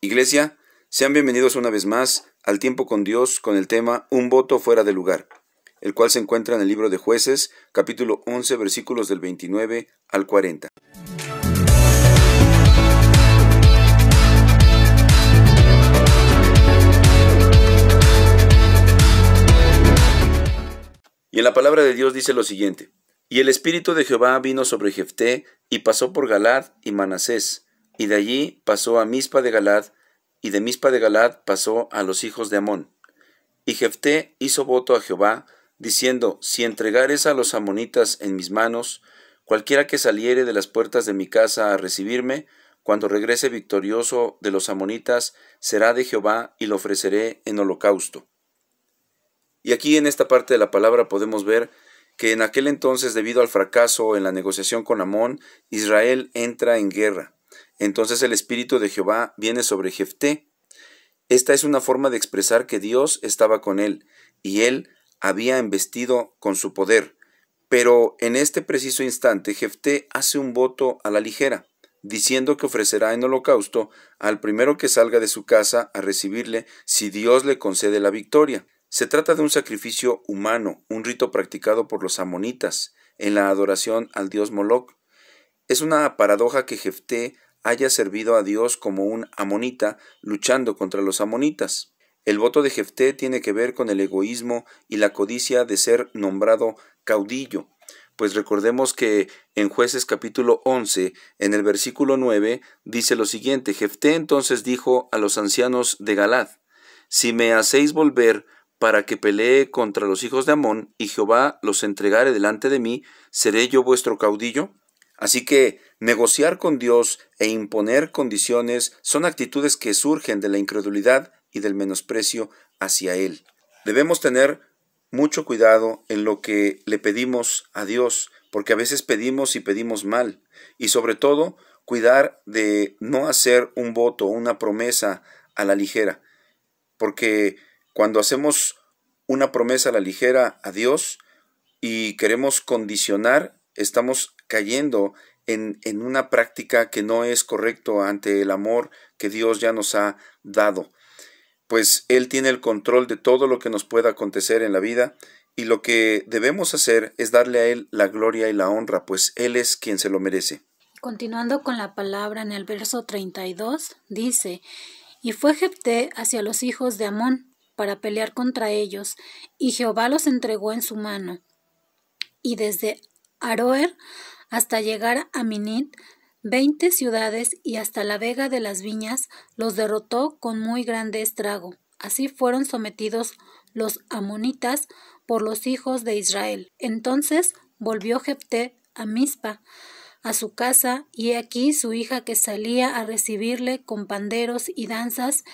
Iglesia, sean bienvenidos una vez más al tiempo con Dios con el tema Un voto fuera de lugar, el cual se encuentra en el libro de jueces, capítulo 11, versículos del 29 al 40. Y en la palabra de Dios dice lo siguiente: Y el espíritu de Jehová vino sobre Jefté y pasó por Galad y Manasés, y de allí pasó a Mispa de Galad, y de Mispa de Galad pasó a los hijos de Amón. Y Jefté hizo voto a Jehová, diciendo, Si entregares a los amonitas en mis manos, cualquiera que saliere de las puertas de mi casa a recibirme, cuando regrese victorioso de los amonitas, será de Jehová y lo ofreceré en holocausto. Y aquí en esta parte de la palabra podemos ver que en aquel entonces, debido al fracaso en la negociación con Amón, Israel entra en guerra. Entonces el Espíritu de Jehová viene sobre Jefté. Esta es una forma de expresar que Dios estaba con él, y él había embestido con su poder. Pero en este preciso instante Jefté hace un voto a la ligera, diciendo que ofrecerá en holocausto al primero que salga de su casa a recibirle si Dios le concede la victoria. Se trata de un sacrificio humano, un rito practicado por los amonitas en la adoración al dios Moloch. Es una paradoja que Jefté haya servido a Dios como un amonita luchando contra los amonitas. El voto de Jefté tiene que ver con el egoísmo y la codicia de ser nombrado caudillo, pues recordemos que en jueces capítulo 11, en el versículo 9, dice lo siguiente, Jefté entonces dijo a los ancianos de Galad, si me hacéis volver para que pelee contra los hijos de Amón, y Jehová los entregare delante de mí, ¿seré yo vuestro caudillo? Así que negociar con Dios e imponer condiciones son actitudes que surgen de la incredulidad y del menosprecio hacia Él. Debemos tener mucho cuidado en lo que le pedimos a Dios, porque a veces pedimos y pedimos mal, y sobre todo cuidar de no hacer un voto, una promesa a la ligera, porque cuando hacemos una promesa a la ligera a Dios y queremos condicionar, estamos cayendo en, en, una práctica que no es correcto ante el amor que Dios ya nos ha dado. Pues Él tiene el control de todo lo que nos pueda acontecer en la vida y lo que debemos hacer es darle a Él la gloria y la honra, pues Él es quien se lo merece. Continuando con la palabra en el verso 32, dice, Y fue Jepté hacia los hijos de Amón, para pelear contra ellos, y Jehová los entregó en su mano. Y desde Aroer hasta llegar a Minit, veinte ciudades y hasta la vega de las viñas los derrotó con muy grande estrago. Así fueron sometidos los amonitas por los hijos de Israel. Entonces volvió Jepté a Mizpa, a su casa, y aquí su hija que salía a recibirle con panderos y danzas,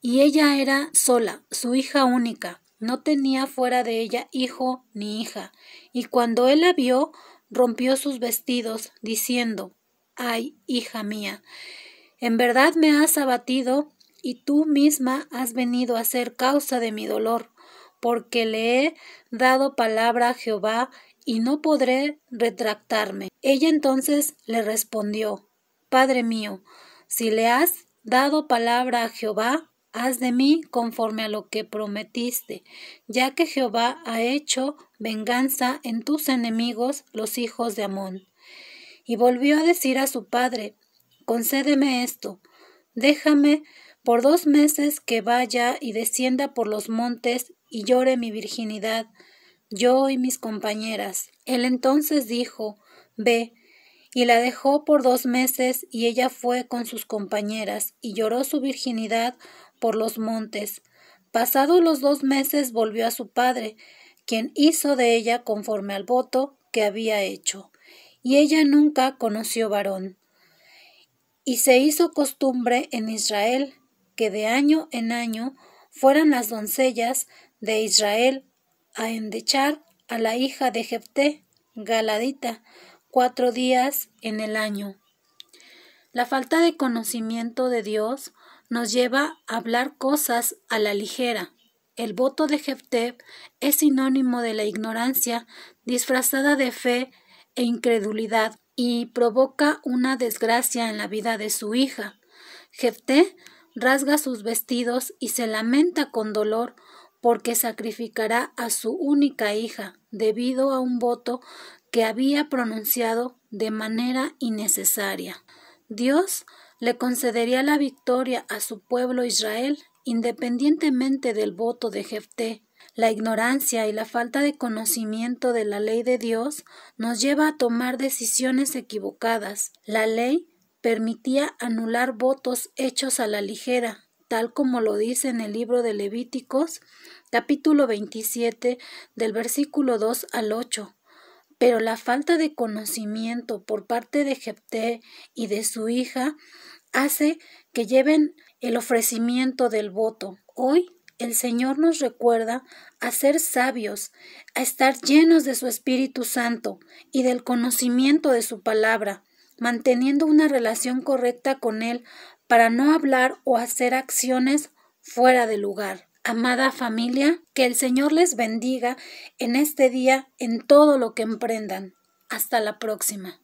y ella era sola, su hija única, no tenía fuera de ella hijo ni hija, y cuando él la vio, rompió sus vestidos, diciendo Ay, hija mía, en verdad me has abatido, y tú misma has venido a ser causa de mi dolor, porque le he dado palabra a Jehová, y no podré retractarme. Ella entonces le respondió Padre mío, si le has dado palabra a Jehová, haz de mí conforme a lo que prometiste, ya que Jehová ha hecho venganza en tus enemigos, los hijos de Amón. Y volvió a decir a su padre, concédeme esto, déjame por dos meses que vaya y descienda por los montes y llore mi virginidad, yo y mis compañeras. Él entonces dijo, Ve, y la dejó por dos meses, y ella fue con sus compañeras, y lloró su virginidad por los montes. Pasados los dos meses volvió a su padre, quien hizo de ella conforme al voto que había hecho, y ella nunca conoció varón. Y se hizo costumbre en Israel que de año en año fueran las doncellas de Israel a endechar a la hija de Jepté, Galadita, cuatro días en el año. La falta de conocimiento de Dios nos lleva a hablar cosas a la ligera. El voto de Jefté es sinónimo de la ignorancia disfrazada de fe e incredulidad y provoca una desgracia en la vida de su hija. Jefté rasga sus vestidos y se lamenta con dolor porque sacrificará a su única hija debido a un voto que había pronunciado de manera innecesaria. Dios le concedería la victoria a su pueblo Israel independientemente del voto de Jefté. La ignorancia y la falta de conocimiento de la ley de Dios nos lleva a tomar decisiones equivocadas. La ley permitía anular votos hechos a la ligera, tal como lo dice en el libro de Levíticos, capítulo 27, del versículo 2 al 8. Pero la falta de conocimiento por parte de Jepté y de su hija hace que lleven el ofrecimiento del voto. Hoy el Señor nos recuerda a ser sabios, a estar llenos de su Espíritu Santo y del conocimiento de su palabra, manteniendo una relación correcta con Él para no hablar o hacer acciones fuera de lugar. Amada familia, que el Señor les bendiga en este día en todo lo que emprendan. Hasta la próxima.